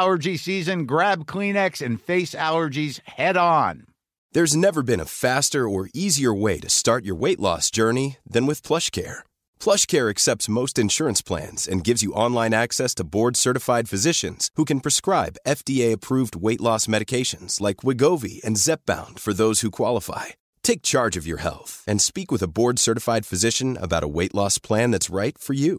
allergy season, grab Kleenex and face allergies head on. There's never been a faster or easier way to start your weight loss journey than with PlushCare. PlushCare accepts most insurance plans and gives you online access to board-certified physicians who can prescribe FDA-approved weight loss medications like Wigovi and Zepbound for those who qualify. Take charge of your health and speak with a board-certified physician about a weight loss plan that's right for you.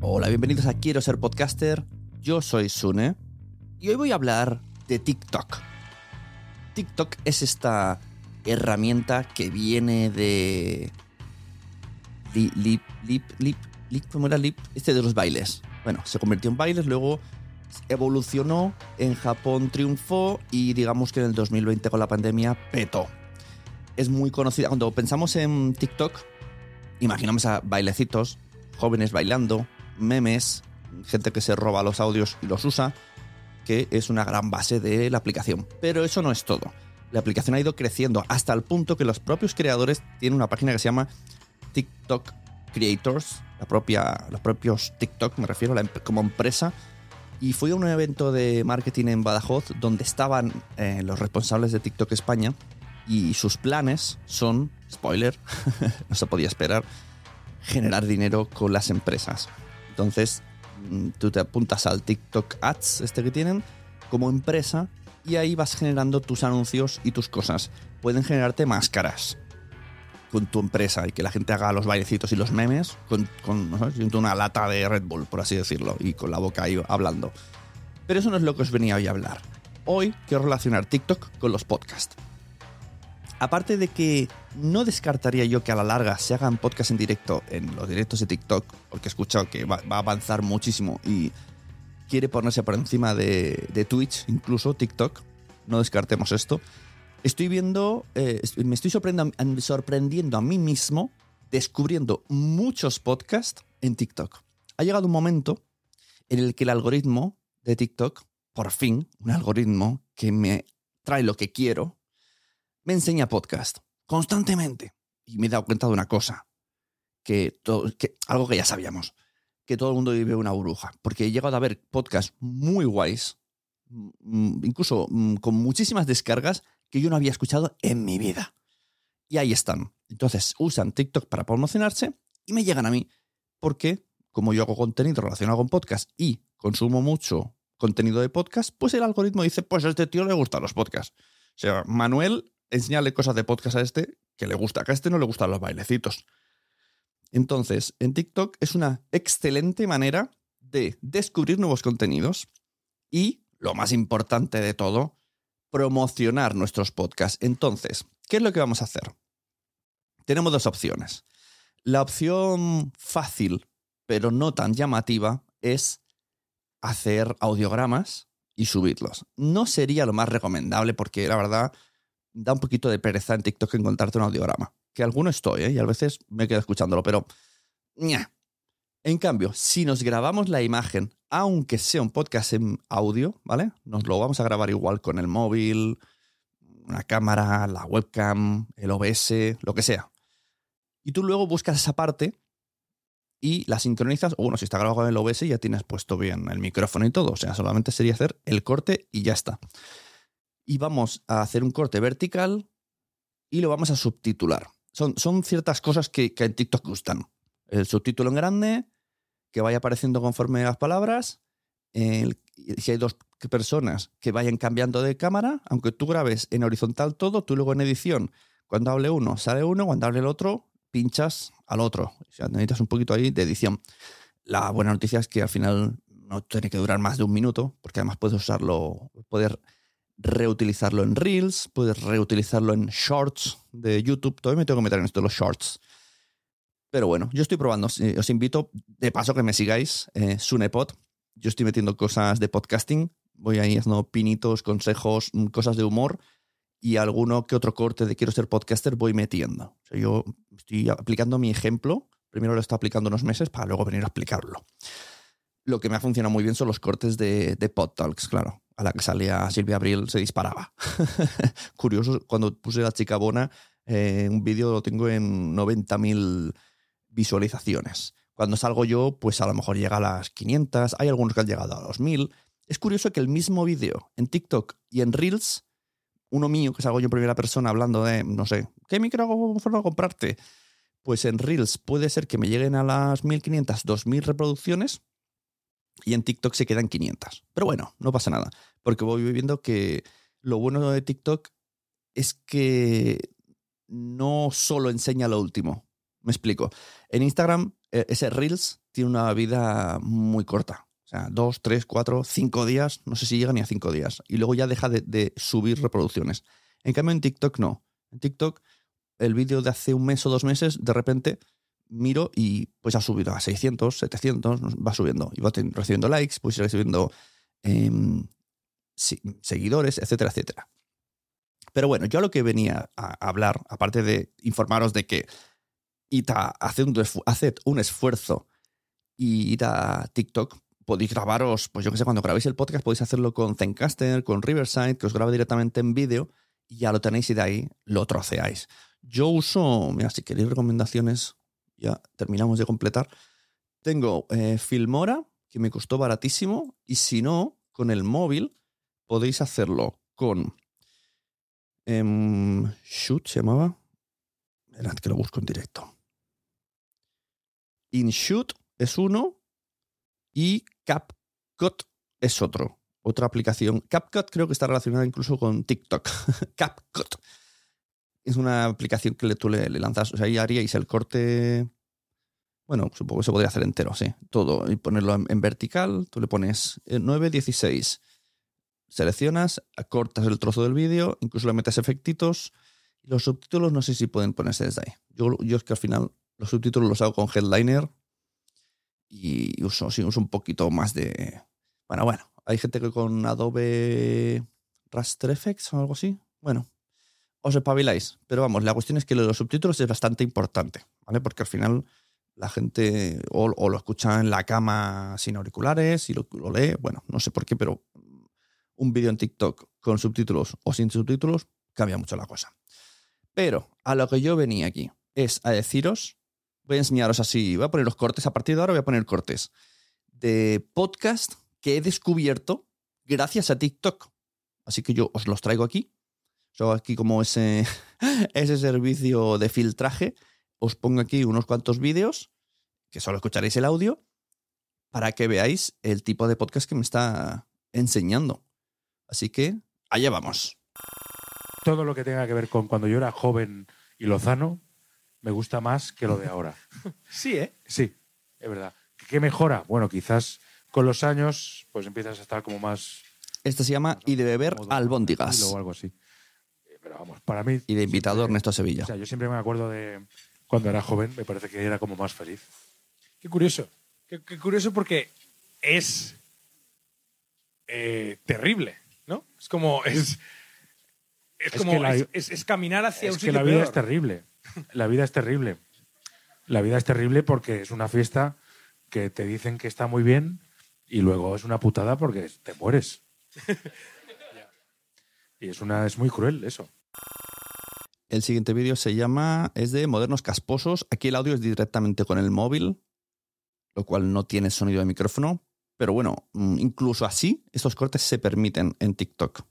Hola, bienvenidos a Quiero ser podcaster. Yo soy Sune y hoy voy a hablar de TikTok. TikTok es esta herramienta que viene de Li- Lip, Lip, Lip, Lip, ¿cómo era Lip? Este de los bailes. Bueno, se convirtió en bailes, luego evolucionó, en Japón triunfó y digamos que en el 2020 con la pandemia petó. Es muy conocida. Cuando pensamos en TikTok, imaginamos a bailecitos, jóvenes bailando, memes, gente que se roba los audios y los usa, que es una gran base de la aplicación. Pero eso no es todo. La aplicación ha ido creciendo hasta el punto que los propios creadores tienen una página que se llama TikTok Creators, la propia, los propios TikTok, me refiero la como empresa. Y fui a un evento de marketing en Badajoz donde estaban eh, los responsables de TikTok España y sus planes son, spoiler, no se podía esperar, generar dinero con las empresas. Entonces, mm, tú te apuntas al TikTok Ads, este que tienen, como empresa, y ahí vas generando tus anuncios y tus cosas. Pueden generarte máscaras, con tu empresa y que la gente haga los bailecitos y los memes con, ¿no una lata de Red Bull, por así decirlo, y con la boca ahí hablando. Pero eso no es lo que os venía hoy a hablar. Hoy quiero relacionar TikTok con los podcasts. Aparte de que no descartaría yo que a la larga se hagan podcasts en directo en los directos de TikTok, porque he escuchado que va, va a avanzar muchísimo y quiere ponerse por encima de, Twitch, incluso TikTok. No descartemos esto. Estoy viendo, eh, me estoy sorprendiendo, sorprendiendo a mí mismo descubriendo muchos podcasts en TikTok. Ha llegado un momento en el que el algoritmo de TikTok, por fin, un algoritmo que me trae lo que quiero, me enseña podcast constantemente. Y me he dado cuenta de una cosa, que, todo, algo que ya sabíamos, que todo el mundo vive una burbuja, porque he llegado a ver podcasts muy guays, mm, incluso mm, con muchísimas descargas que yo no había escuchado en mi vida. Y ahí están. Entonces usan TikTok para promocionarse y me llegan a mí, porque como yo hago contenido relacionado con podcast y consumo mucho contenido de podcast, pues el algoritmo dice, pues a este tío le gustan los podcasts. O sea, Manuel, enseñale cosas de podcast a este que le gusta, que a este no le gustan los bailecitos. Entonces, en TikTok es una excelente manera de descubrir nuevos contenidos y, lo más importante de todo, promocionar nuestros podcasts. Entonces, ¿qué es lo que vamos a hacer? Tenemos dos opciones. La opción fácil, pero no tan llamativa, es hacer audiogramas y subirlos. No sería lo más recomendable porque la verdad da un poquito de pereza en TikTok encontrarte un audiograma. Que alguno estoy, ¿eh? y a veces me quedo escuchándolo, pero... ña. En cambio, si nos grabamos la imagen, aunque sea un podcast en audio, ¿vale? Nos lo vamos a grabar igual con el móvil, una cámara, la webcam, el OBS, lo que sea. Y tú luego buscas esa parte y la sincronizas, o bueno, si está grabado con el OBS ya tienes puesto bien el micrófono y todo, o sea, solamente sería hacer el corte y ya está. Y vamos a hacer un corte vertical y lo vamos a subtitular. Son, son ciertas cosas que, que en TikTok gustan. El subtítulo en grande, que vaya apareciendo conforme las palabras. Si hay dos personas que vayan cambiando de cámara, aunque tú grabes en horizontal todo, tú luego en edición, cuando hable uno, sale uno, cuando hable el otro, pinchas al otro. O sea, necesitas un poquito ahí de edición. La buena noticia es que al final no tiene que durar más de un minuto, porque además puedes usarlo, poder reutilizarlo en Reels, puedes reutilizarlo en Shorts de YouTube. Todavía me tengo que meter en esto de los Shorts. Pero bueno, yo estoy probando. Os invito, de paso, que me sigáis, eh, Sunepod. Yo estoy metiendo cosas de podcasting. Voy ahí haciendo pinitos, consejos, mm, cosas de humor y alguno que otro corte de quiero ser podcaster voy metiendo. O sea, yo estoy aplicando mi ejemplo. Primero lo estoy aplicando unos meses para luego venir a explicarlo. Lo que me ha funcionado muy bien son los cortes de, de Pod Talks, claro. A la que salía Silvia Abril se disparaba. Curioso, cuando puse la chica bona, eh, un vídeo lo tengo en 90.000 visualizaciones. Cuando salgo yo, pues a lo mejor llega a las 500, hay algunos que han llegado a los 1000. Es curioso que el mismo vídeo en TikTok y en Reels, uno mío que salgo yo en primera persona hablando de, no sé, ¿qué micrófono comprarte? Pues en Reels puede ser que me lleguen a las 1500, 2000 reproducciones y en TikTok se quedan 500. Pero bueno, no pasa nada, porque voy viendo que lo bueno de TikTok es que no solo enseña lo último. Me explico. En Instagram, eh, ese Reels tiene una vida muy corta. O sea, dos, tres, cuatro, cinco días, no sé si llega ni a cinco días. Y luego ya deja de, de subir reproducciones. En cambio, en TikTok no. En TikTok, el vídeo de hace un mes o dos meses, de repente miro y pues ha subido a 600, 700, va subiendo. Y va recibiendo likes, pues recibiendo eh, seguidores, etcétera, etcétera. Pero bueno, yo lo que venía a hablar, aparte de informaros de que ita, haced un, un esfuerzo y id a TikTok, podéis grabaros, pues yo que sé, cuando grabéis el podcast podéis hacerlo con Zencaster, con Riverside, que os grabe directamente en vídeo y ya lo tenéis y de ahí lo troceáis. Yo uso, mira, si queréis recomendaciones, ya terminamos de completar. Tengo eh, Filmora, que me costó baratísimo, y si no, con el móvil podéis hacerlo con em, Shoot, se llamaba. Esperad que lo busco en directo. InShoot es uno y CapCut es otro. Otra aplicación. CapCut creo que está relacionada incluso con TikTok. CapCut. Es una aplicación que le, tú le, lanzas, o sea, ahí haríais el corte, bueno, supongo que se podría hacer entero, sí, todo, y ponerlo en, vertical, tú le pones eh, 9.16, seleccionas, cortas el trozo del vídeo, incluso le metes efectitos, y los subtítulos no sé si pueden ponerse desde ahí. Yo, yo es que al final los subtítulos los hago con Headliner y uso, sí, uso un poquito más de... Bueno, bueno, hay gente que con Adobe Raster Effects o algo así, bueno, os espabiláis. Pero vamos, la cuestión es que lo de los subtítulos es bastante importante, ¿vale? Porque al final la gente o, lo escucha en la cama sin auriculares y lo lee, bueno, no sé por qué, pero un vídeo en TikTok con subtítulos o sin subtítulos cambia mucho la cosa. Pero a lo que yo venía aquí es a deciros, voy a enseñaros así, voy a poner los cortes, a partir de ahora voy a poner cortes de podcast que he descubierto gracias a TikTok. Así que yo os los traigo aquí. Yo aquí como ese, ese servicio de filtraje, os pongo aquí unos cuantos vídeos, que solo escucharéis el audio, para que veáis el tipo de podcast que me está enseñando. Así que allá vamos. Todo lo que tenga que ver con cuando yo era joven y lozano, me gusta más que lo de ahora. Sí, ¿eh? Sí, es verdad. ¿Qué mejora? Bueno, quizás con los años, pues empiezas a estar como más. Este se llama Y de beber albóndigas. O algo así. Pero vamos, para mí. Y de invitado siempre- Ernesto Sevilla. O sea, yo siempre me acuerdo de cuando era joven, me parece que era como más feliz. Qué curioso. Qué, qué curioso porque es eh, terrible, ¿no? Es como. Es, es Es como. la- es, es- es caminar hacia un Es que sitio la vida peor. es terrible. La vida es terrible. La vida es terrible porque es una fiesta que te dicen que está muy bien y luego es una putada porque te mueres. y es una es muy cruel eso. El siguiente vídeo se llama, es de Modernos Casposos. Aquí el audio es directamente con el móvil, lo cual no tiene sonido de micrófono. Pero bueno, mm, incluso así, estos cortes se permiten en TikTok.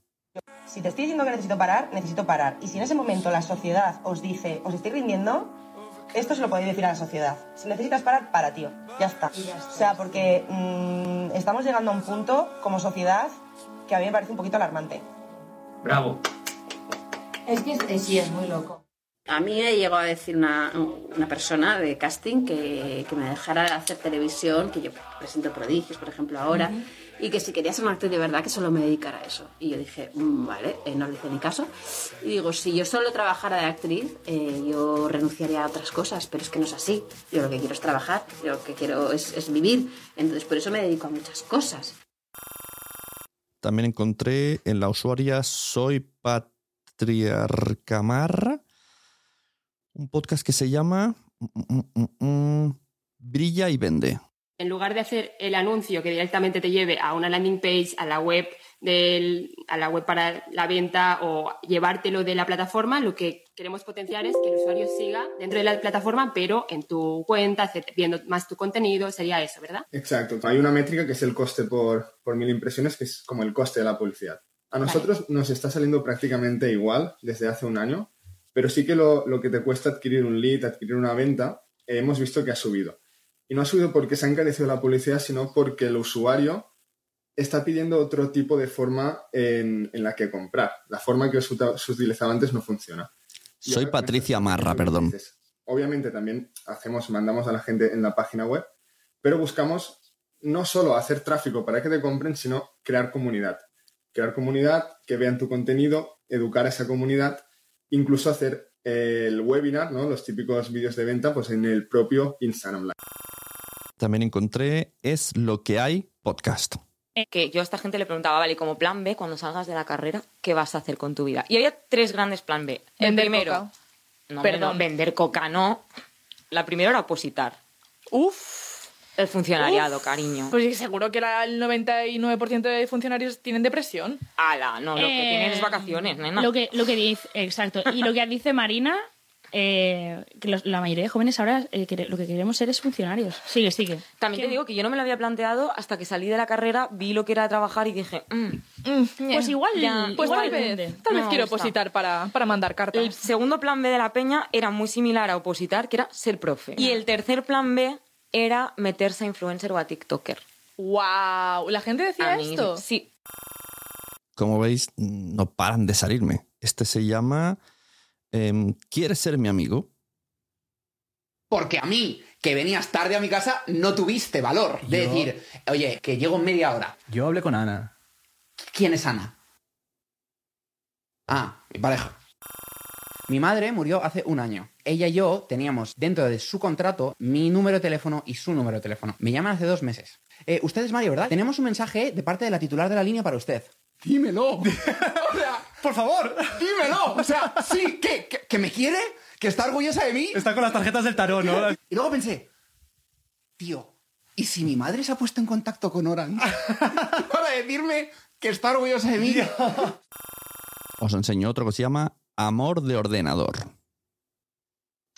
Si te estoy diciendo que necesito parar, necesito parar. Y si en ese momento la sociedad os dice, os estoy rindiendo, esto se lo podéis decir a la sociedad. Si necesitas parar, para, tío. Ya está. O sea, porque mm, estamos llegando a un punto como sociedad que a mí me parece un poquito alarmante. Bravo. Es que eh, sí, es muy loco. A mí me llegó a decir una, una persona de casting que, que me dejara hacer televisión, que yo presento prodigios, por ejemplo, ahora, y que si quería ser una actriz de verdad, que solo me dedicara a eso. Y yo dije, "Mm, vale, eh, no le hice ni caso. Y digo, si yo solo trabajara de actriz, eh, yo renunciaría a otras cosas, pero es que no es así. Yo lo que quiero es trabajar, yo lo que quiero es, es vivir. Entonces, por eso me dedico a muchas cosas. También encontré en la usuaria Soy Patriarcamarra un podcast que se llama mm, mm, mm, Brilla y Vende. En lugar de hacer el anuncio que directamente te lleve a una landing page, a la web del, a la web para la venta o llevártelo de la plataforma, lo que queremos potenciar es que el usuario siga dentro de la plataforma, pero en tu cuenta, viendo más tu contenido, sería eso, ¿verdad? Exacto. Hay una métrica que es el coste por, por mil impresiones, que es como el coste de la publicidad. A nosotros nos está saliendo prácticamente igual desde hace un año, pero sí que lo, lo que te cuesta adquirir un lead, adquirir una venta, eh, hemos visto que ha subido. Y no ha subido porque se ha encarecido la publicidad, sino porque el usuario está pidiendo otro tipo de forma en, en la que comprar. La forma que se uta- se utilizaba antes no funciona. Soy ahora Patricia Marra, perdón. dices, Obviamente también hacemos, mandamos a la gente en la página web, pero buscamos no solo hacer tráfico para que te compren, sino crear comunidad. Crear comunidad, que vean tu contenido, educar a esa comunidad, incluso hacer el webinar, ¿no? los típicos vídeos de venta, pues en el propio Instagram Live. También encontré Es lo que hay podcast. que yo a esta gente le preguntaba, vale, como plan B, cuando salgas de la carrera, ¿qué vas a hacer con tu vida? Y había tres grandes plan B. El Vender primero, coca. no, Perdón. no, vender coca no. La primera era opositar. Uf. El funcionariado, Uf. cariño. Pues seguro que el 99% de funcionarios tienen depresión. Ala, no, lo que Eh, tienen es vacaciones, nena. Lo que, lo que dice, exacto. Y lo que dice Marina, eh, que los- la mayoría de jóvenes ahora eh, lo que queremos ser es funcionarios. Sigue, sigue. También te digo que yo no me lo había planteado hasta que salí de la carrera, vi lo que era trabajar y dije, mm, Pues igual, ya, Pues igual tal vez, vende. tal vez No, quiero opositar para, para mandar cartas. El segundo plan B de la peña era muy similar a opositar, que era ser profe. Y el tercer plan B era meterse a influencer o a TikToker. ¡Wow! ¿La gente decía A mí, esto? Sí. Como veis, no paran de salirme. Este se llama Em, ¿Quieres ser mi amigo? Porque a mí, que venías tarde a mi casa, no tuviste valor de Yo- decir, oye, que llego en media hora. Yo hablé con Ana. ¿Quién es Ana? Ah, mi pareja. Mi madre murió hace un año. Ella y yo teníamos dentro de su contrato mi número de teléfono y su número de teléfono. Me llaman hace dos meses. Eh, usted es Mario, ¿verdad? Tenemos un mensaje de parte de la titular de la línea para usted. Dímelo. o sea, por favor, dímelo. O sea, sí, ¿qué? ¿Que, que me quiere? ¿Que está orgullosa de mí? Está con las tarjetas del tarot, ¿no? Y luego pensé, tío, ¿y si mi madre se ha puesto en contacto con Orange para decirme que está orgullosa de mí? Os enseño otro que se llama Amor de Ordenador.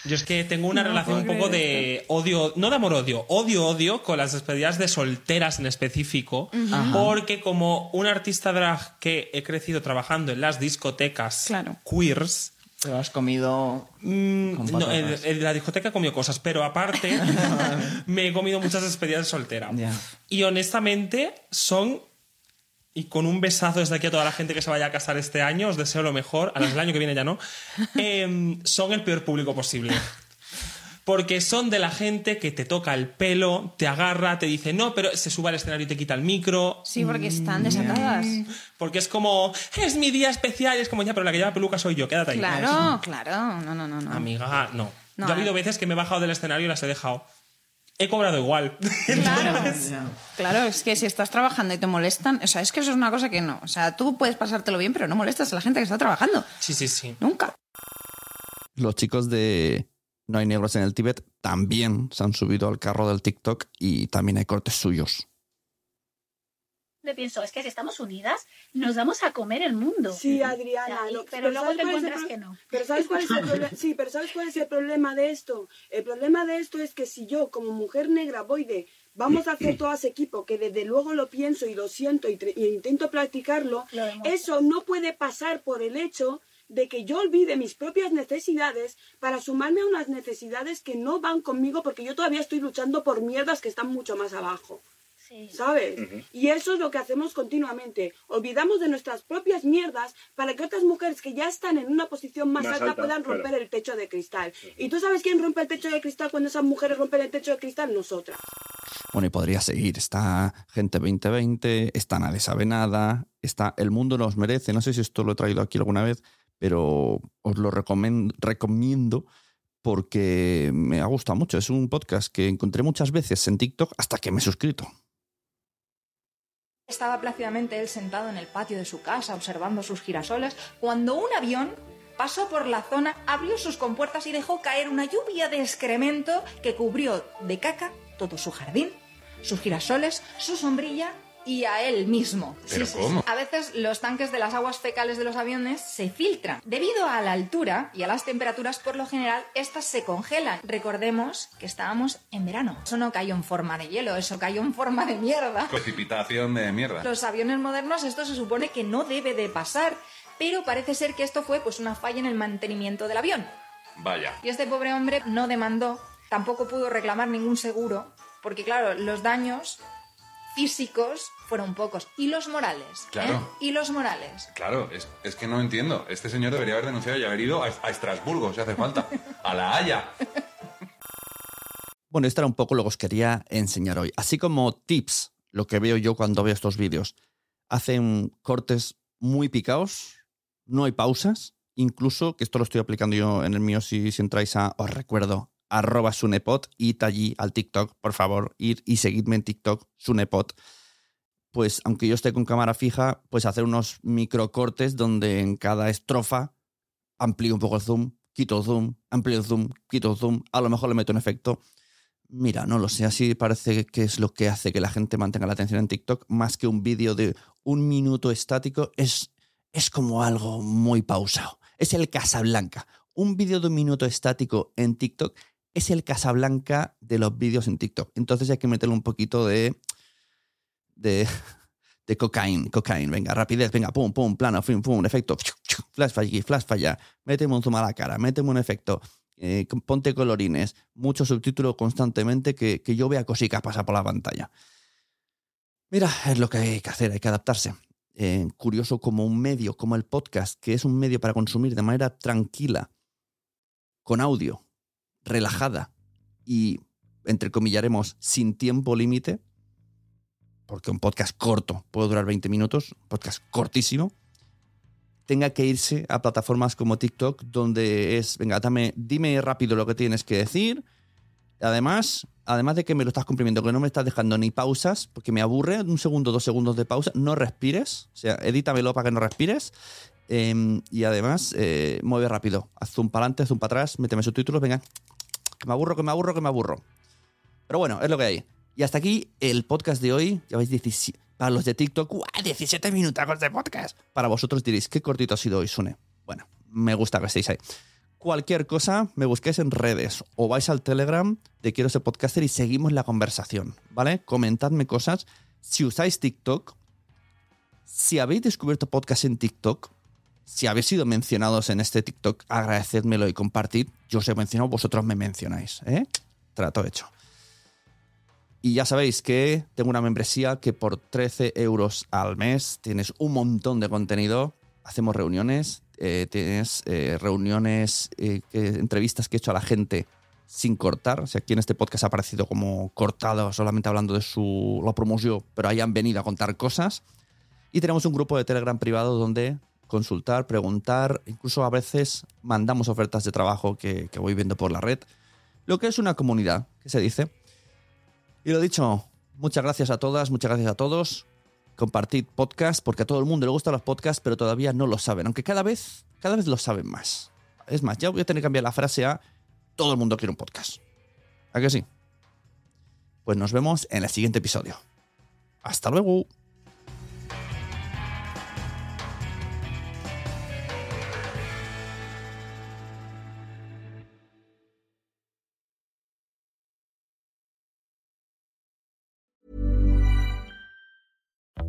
Yo es que tengo una No relación un poco de odio, no de amor-odio, odio-odio con las despedidas de solteras en específico, porque como un artista drag que he crecido trabajando en las discotecas queers, Te lo has comido. Mm, no, en la discoteca he comido cosas, pero aparte me he comido muchas despedidas de soltera. Y honestamente son, y con un besazo desde aquí a toda la gente que se vaya a casar este año, os deseo lo mejor, a las del año que viene ya no, em, son el peor público posible. Porque son de la gente que te toca el pelo, te agarra, te dice no, pero se sube al escenario y te quita el micro. Sí, porque están desatadas. Porque es como, es mi día especial, y es como ya, pero la que lleva peluca soy yo, quédate ahí. Claro, claro. No, no, no, no. Amiga, no. No, Yo ha habido eh. veces que me he bajado del escenario y las he dejado. He cobrado igual. Claro, es que si estás trabajando y te molestan, o sea, es que eso es una cosa que no. O sea, tú puedes pasártelo bien, pero no molestas a la gente que está trabajando. Sí, sí, sí. Nunca. Los chicos de No hay negros en el Tíbet también se han subido al carro del TikTok y también hay cortes suyos. Me pienso, es que si estamos unidas, nos vamos a comer el mundo. Sí, Adriana, y- lo- pero luego ¿sabes te cuál es el encuentras pro- que no. Pero ¿sabes cuál es el problema? Sí, pero ¿sabes cuál es el problema de esto? El problema de esto es que si yo, como mujer negra, voy de vamos a hacer todas equipo, que desde luego lo pienso y lo siento y, y intento practicarlo, eso no puede pasar por el hecho de que yo olvide mis propias necesidades para sumarme a unas necesidades que no van conmigo porque yo todavía estoy luchando por mierdas que están mucho más abajo. ¿Sabes? Y eso es lo que hacemos continuamente. Olvidamos de nuestras propias mierdas para que otras mujeres que ya están en una posición más, Más alta, alta, puedan claro. romper el techo de cristal. ¿Y tú sabes quién rompe el techo de cristal cuando esas mujeres rompen el techo de cristal? Nosotras. Bueno, y podría seguir. Está Gente 2020, está Nadie sabe nada, está El mundo nos merece. No sé si esto lo he traído aquí alguna vez, pero os lo recomen- recomiendo porque me ha gustado mucho. Es un podcast que encontré muchas veces en TikTok hasta que me he suscrito. Estaba plácidamente él sentado en el patio de su casa observando sus girasoles cuando un avión pasó por la zona, abrió sus compuertas y dejó caer una lluvia de excremento que cubrió de caca todo su jardín, sus girasoles, su sombrilla y a él mismo. ¿Pero cómo? A veces los tanques de las aguas fecales de los aviones se filtran. Debido a la altura y a las temperaturas, por lo general, estas se congelan. Recordemos que estábamos en verano. Eso no cayó en forma de hielo, eso cayó en forma de mierda. Precipitación de mierda. Los aviones modernos esto se supone que no debe de pasar, pero parece ser que esto fue pues una falla en el mantenimiento del avión. Vaya. Y este pobre hombre no demandó, tampoco pudo reclamar ningún seguro, porque claro, los daños físicos fueron pocos. ¿Y los morales? Claro. ¿Eh? ¿Y los morales? Claro, es, es que no entiendo. Este señor debería haber denunciado y haber ido a, a Estrasburgo, si hace falta. A la Haya. Bueno, esto era un poco lo que os quería enseñar hoy. Así como tips, lo que veo yo cuando veo estos vídeos. Hacen cortes muy picados, no hay pausas, incluso, que esto lo estoy aplicando yo en el mío, si, si entráis a, os recuerdo, arroba sunepod, id allí al TikTok, por favor, ir y seguidme en TikTok, sunepod. Pues aunque yo esté con cámara fija, pues hacer unos microcortes donde en cada estrofa amplío un poco el zoom, quito zoom, amplío el zoom, quito el zoom, a lo mejor le meto un efecto. Mira, no lo sé, así parece que es lo que hace que la gente mantenga la atención en TikTok, más que un vídeo de un minuto estático, es, es como algo muy pausado. Es el Casablanca. Un vídeo de un minuto estático en TikTok es el Casablanca de los vídeos en TikTok. Entonces hay que meterle un poquito de. de. de cocaína, cocaína. Venga, rapidez, venga, pum, pum, plano, pum, pum, efecto, flash aquí, flash falla. Méteme un zoom a la cara, méteme un efecto. eh, ponte colorines, mucho subtítulo constantemente que, que yo vea cositas pasar por la pantalla. Mira, es lo que hay que hacer, hay que adaptarse. Eh, curioso como un medio, como el podcast, que es un medio para consumir de manera tranquila con audio, relajada y, entrecomillaremos, sin tiempo límite, porque un podcast corto puede durar 20 minutos, un podcast cortísimo, tenga que irse a plataformas como TikTok, donde es, venga, dame, dime rápido lo que tienes que decir. Además, además de que me lo estás cumpliendo, que no me estás dejando ni pausas, porque me aburre, un segundo, dos segundos de pausa, no respires, o sea, edítamelo para que no respires. Eh, y además, eh, mueve rápido, haz zoom para adelante, zoom para atrás, méteme subtítulos, venga, que me aburro, que me aburro, que me aburro. Pero bueno, es lo que hay. Y hasta aquí el podcast de hoy. Ya veis, 17, para los de TikTok, ¡guau! 17 minutos de podcast. Para vosotros diréis, qué cortito ha sido hoy, Sune. Bueno, me gusta que estéis ahí. Cualquier cosa, me busquéis en redes o vais al Telegram de Quiero ser podcaster y seguimos la conversación, ¿vale? Comentadme cosas. Si usáis TikTok, si habéis descubierto podcast en TikTok, si habéis sido mencionados en este TikTok, agradecedmelo y compartid. Yo os he mencionado, vosotros me mencionáis, ¿eh? Trato hecho. Y ya sabéis que tengo una membresía que por 13 euros al mes tienes un montón de contenido. Hacemos reuniones, eh, tienes eh, reuniones, eh, entrevistas que he hecho a la gente sin cortar. O sea, aquí en este podcast ha aparecido como cortado, solamente hablando de su la promoción, pero hayan venido a contar cosas. Y tenemos un grupo de Telegram privado donde consultar, preguntar, incluso a veces mandamos ofertas de trabajo que, voy viendo por la red. Lo que es una comunidad, que se dice. Y lo dicho, muchas gracias a todas, muchas gracias a todos. Compartid podcast, porque a todo el mundo le gustan los podcasts, pero todavía no lo saben. Aunque cada vez, cada vez lo saben más. Es más, ya voy a tener que cambiar la frase a todo el mundo quiere un podcast. ¿A que sí? Pues nos vemos en el siguiente episodio. Hasta luego.